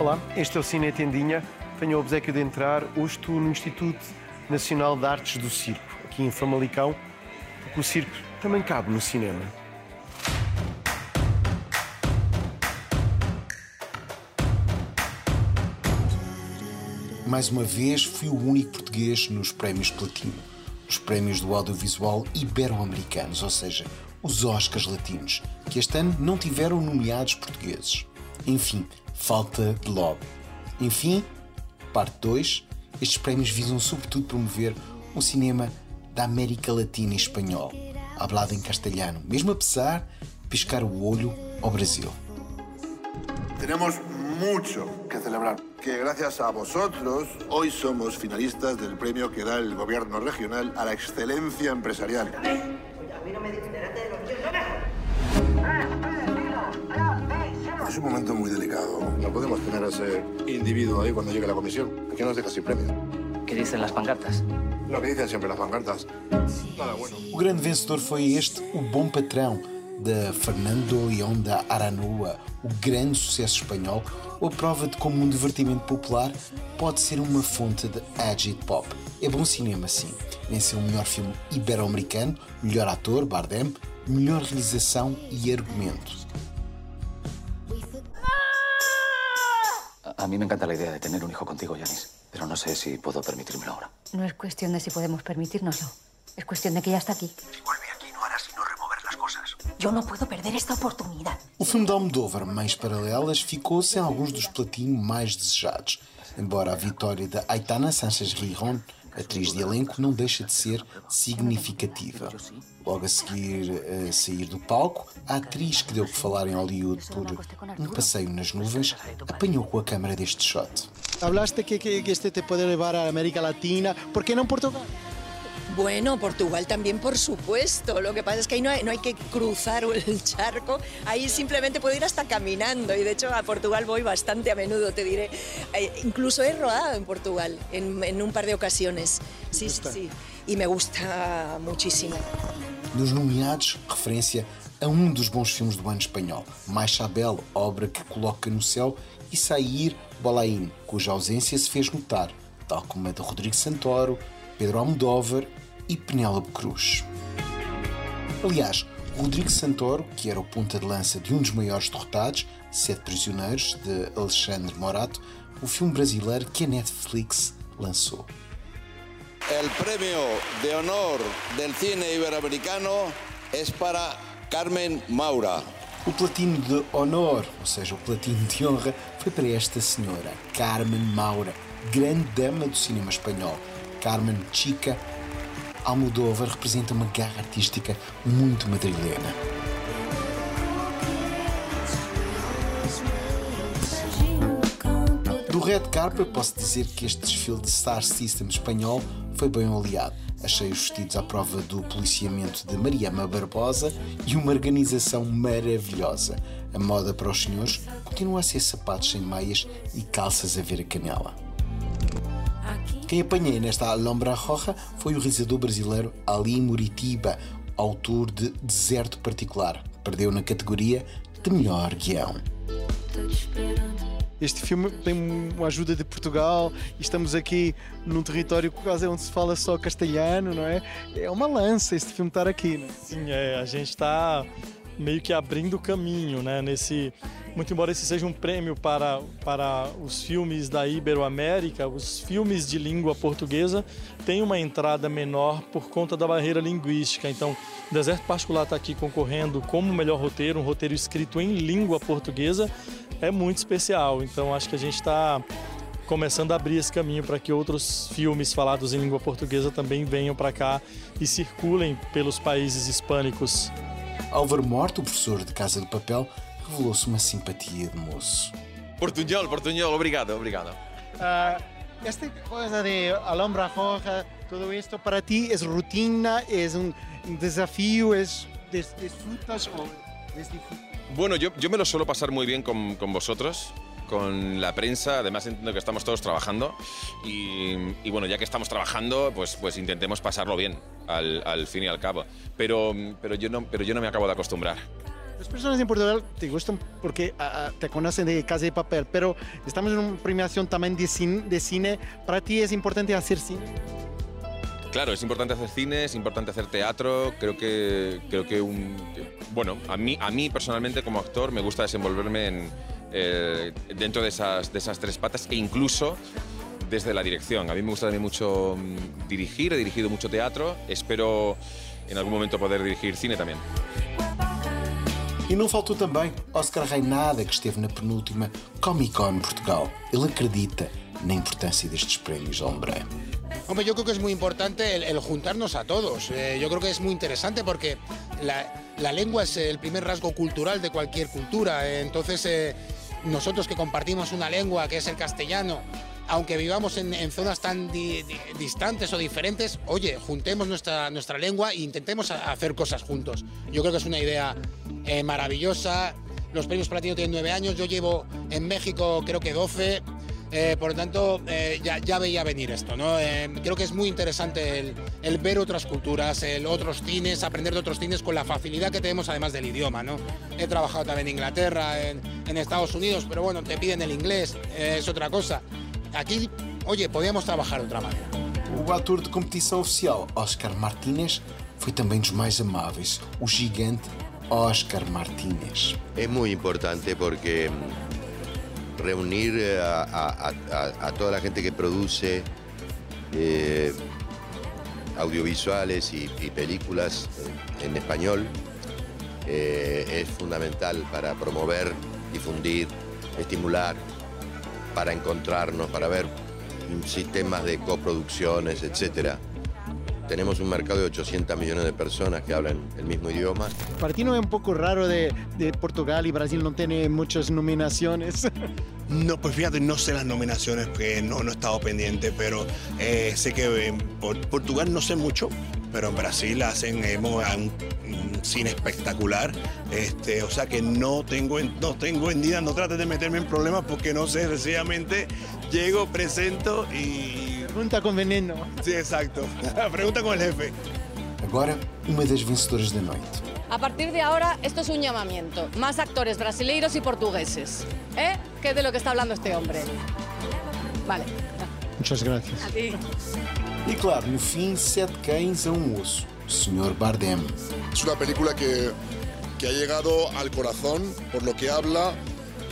Olá, este é o Cine Tendinha. Tenho o obsequio de entrar. Hoje estou no Instituto Nacional de Artes do Circo, aqui em Famalicão, porque o circo também cabe no cinema. Mais uma vez, fui o único português nos prémios Platino, os prémios do audiovisual ibero-americanos, ou seja, os Oscars latinos, que este ano não tiveram nomeados portugueses. Enfim, falta de lobby. Enfim, parte 2, estes prémios visam sobretudo promover o cinema da América Latina e espanhol, hablado em castelhano, mesmo apesar de piscar o olho ao Brasil. Tenemos mucho que celebrar, que gracias a vosotros hoy somos finalistas del premio que da el gobierno regional a la excelencia empresarial. Es un momento muy delicado. No podemos tener a ese individuo ahí cuando llegue la comisión. ¿Qué nos deja sin premio? ¿Qué dicen las pancartas? Lo que dicen siempre las pancartas. Nada bueno. O grande vencedor foi este, O Bom Patrão, de Fernando León da Aranua, o grande sucesso espanhol, ou a prova de como um divertimento popular pode ser uma fonte de agit pop. É bom cinema, sim. Venceu o melhor filme ibero-americano, melhor ator, Bardem, melhor realização e argumento. A, mí me encanta la idea de tener un hijo contigo, Yanis, pero no sé si puedo permitírmelo ahora. No es cuestión de si podemos permitírnoslo. Es cuestión de que ya está aquí. Si vuelve aquí no hará sino remover las cosas. Yo no puedo perder esta oportunidad. O filme de Almodóvar, Mães Paralelas, ficou sem alguns dos platinos mais desejados, embora a vitória de Aitana Sánchez Rijon, atriz de elenco, não deixa de ser significativa. Logo a seguir a sair do palco, a atriz que deu que falar em Hollywood por um passeio nas nuvens apanhou com a câmera deste shot. Hablaste que, que- que este te puede llevar a América Latina. ¿Por no en Portugal? Bueno, Portugal también, por supuesto. Lo que pasa es que ahí no hay, no hay que cruzar el charco. Ahí simplemente puedo ir hasta caminando. Y de hecho a Portugal voy bastante a menudo, te diré. Eh, incluso he rodado en Portugal en, en un par de ocasiones. Sí, sí, sí. Y me gusta muchísimo. Nos nomeados, referência a um dos bons filmes do ano espanhol, Mais Chabel, obra que coloca no céu, e Sair Bolaín, cuja ausência se fez notar, tal como a de Rodrigo Santoro, Pedro Almodóvar e Penélope Cruz. Aliás, Rodrigo Santoro, que era o ponta de lança de um dos maiores derrotados, Sete Prisioneiros, de Alexandre Morato, o filme brasileiro que a Netflix lançou. El premio de honor del cine iberoamericano es para Carmen Maura. O platino de honor, ou seja, o platino de honra, foi para esta senhora, Carmen Maura, grande dama do cinema espanhol. Carmen Chica Almodóvar representa uma garra artística muito madrilena. Do Red Carpet posso dizer que este desfile de Star System espanhol foi bem oleado. Achei os vestidos à prova do policiamento de Mariama Barbosa e uma organização maravilhosa. A moda para os senhores continua a ser sapatos sem meias e calças a ver a canela. Quem apanhei nesta Alhambra Roja foi o realizador brasileiro Ali Muritiba, autor de Deserto Particular. Perdeu na categoria de melhor guião. Este filme tem uma ajuda de Portugal e estamos aqui num território quase onde se fala só castelhano, não é? É uma lança este filme estar aqui, né? Sim, é, a gente está meio que abrindo caminho, né? Nesse, muito embora esse seja um prêmio para, para os filmes da Iberoamérica, os filmes de língua portuguesa têm uma entrada menor por conta da barreira linguística. Então, Deserto Particular está aqui concorrendo como melhor roteiro, um roteiro escrito em língua portuguesa, é muito especial. Então, acho que a gente está começando a abrir esse caminho para que outros filmes falados em língua portuguesa também venham para cá e circulem pelos países hispânicos. Álvaro Morto, o professor de Casa do Papel, revelou-se uma simpatia de moço. Portuñol, portuñol, obrigado, obrigado. Ah, esta cosa de Alhambra Roja, todo esto para ti es rutina, es un desafío, es des- disfrutas o desdifrutas. Bueno, yo, yo me lo suelo pasar muy bien con, con vosotros, con la prensa, además entiendo que estamos todos trabajando y, y bueno, ya que estamos trabajando, pues, pues intentemos pasarlo bien al, al fin y al cabo. Pero, pero, yo no, pero yo no me acabo de acostumbrar. Las personas en Portugal te gustan porque ah, ah, te conocen de Casa de Papel, pero estamos en una premiación también de cine, de cine. ¿Para ti es importante hacer cine? Claro, es importante hacer cine, es importante hacer teatro. Creo que, creo que un, bueno, a mí, a mí personalmente como actor me gusta desenvolverme en, eh, dentro de esas, de esas tres patas e incluso desde la dirección. A mí me gusta también mucho mm, dirigir, he dirigido mucho teatro. Espero en algún momento poder dirigir cine también. E não faltou também Oscar Reinada, que esteve na penúltima Comic Con Portugal. Ele acredita na importância destes prémios Ombre. Hombre, yo creo que es muy importante el, juntarnos a todos. Eh, yo creo que es muy interesante porque la, lengua es el primer rasgo cultural de cualquier cultura. Entonces, eh, nosotros que compartimos una lengua que es el castellano, aunque vivamos en, zonas tan di, di, distantes o diferentes, oye, juntemos nuestra, nuestra lengua e intentemos hacer cosas juntos. Yo creo que es una idea eh, maravillosa. Los premios Platino tienen nueve años, yo llevo en México creo que 12. Eh, por lo tanto, eh, ya, ya, veía venir esto. ¿no? Eh, creo que es muy interesante el, el, ver otras culturas, el otros cines, aprender de otros cines con la facilidad que tenemos además del idioma. ¿no? He trabajado también en Inglaterra, en, en Estados Unidos, pero bueno, te piden el inglés, es otra cosa. Aquí, oye, podíamos trabajar de otra manera. O ator de competição oficial, Oscar Martínez, foi também dos mais amáveis, o gigante Oscar Martínez. É muito importante porque reunir a, a, toda la gente que produce eh, audiovisuales y, películas en español eh, es fundamental para promover, difundir, estimular, para encontrarnos, para ver sistemas de coproducciones, etcétera. Tenemos un mercado de 800 millones de personas que hablan el mismo idioma. Para ti no es un poco raro de, de Portugal y Brasil no tiene muchas nominaciones. No, pues fíjate, no sé las nominaciones porque no, no he estado pendiente, pero eh, sé que en Portugal no sé mucho, pero en Brasil hacen hemos, un, un, cine espectacular. Este, o sea que no tengo, no tengo en día, no trates de meterme en problemas porque no sé, sencillamente llego, presento y. Pregunta con veneno. Sí, exacto. Pregunta con el jefe. Agora, uma das vencedoras da noite. A partir de ahora, esto es un llamamiento. Más actores brasileiros y portugueses. ¿Eh? Que es de lo que está hablando este hombre. Vale. Muchas gracias. A ti. E claro, no fim, sete cães a um osso. Sr. Bardem. Es una película que, que ha llegado al corazón por lo que habla,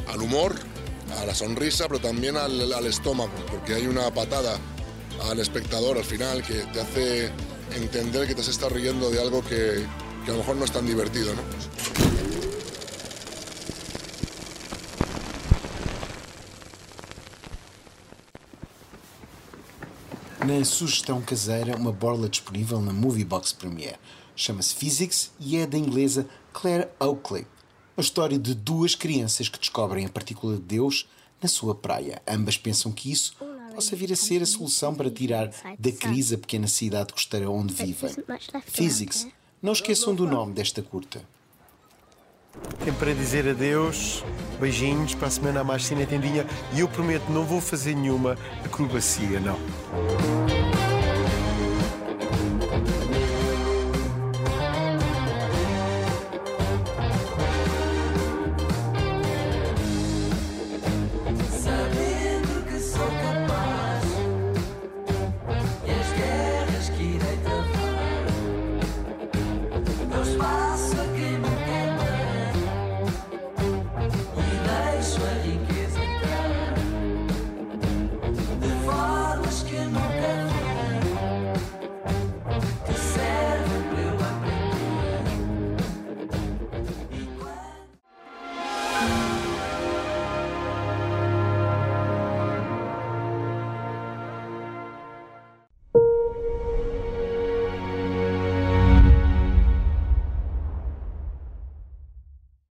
al humor, a la sonrisa, pero también al, al estómago, porque hay una patada al espectador al final que te hace entender que te has estado riendo de algo que, que a lo mejor no es tan divertido, ¿no? Na sugestão caseira, uma borla disponível na Moviebox Premiere. Chama-se Physics e é da inglesa Claire Oakley. A história de duas crianças que descobrem a partícula de Deus na sua praia. Ambas pensam que isso possa vir a ser a solução para tirar da crise a pequena cidade costeira onde vivem. Physics. Não esqueçam do nome desta curta. Tempo para dizer adeus, beijinhos, para a semana há mais cine tendinha e eu prometo não vou fazer nenhuma acrobacia, não.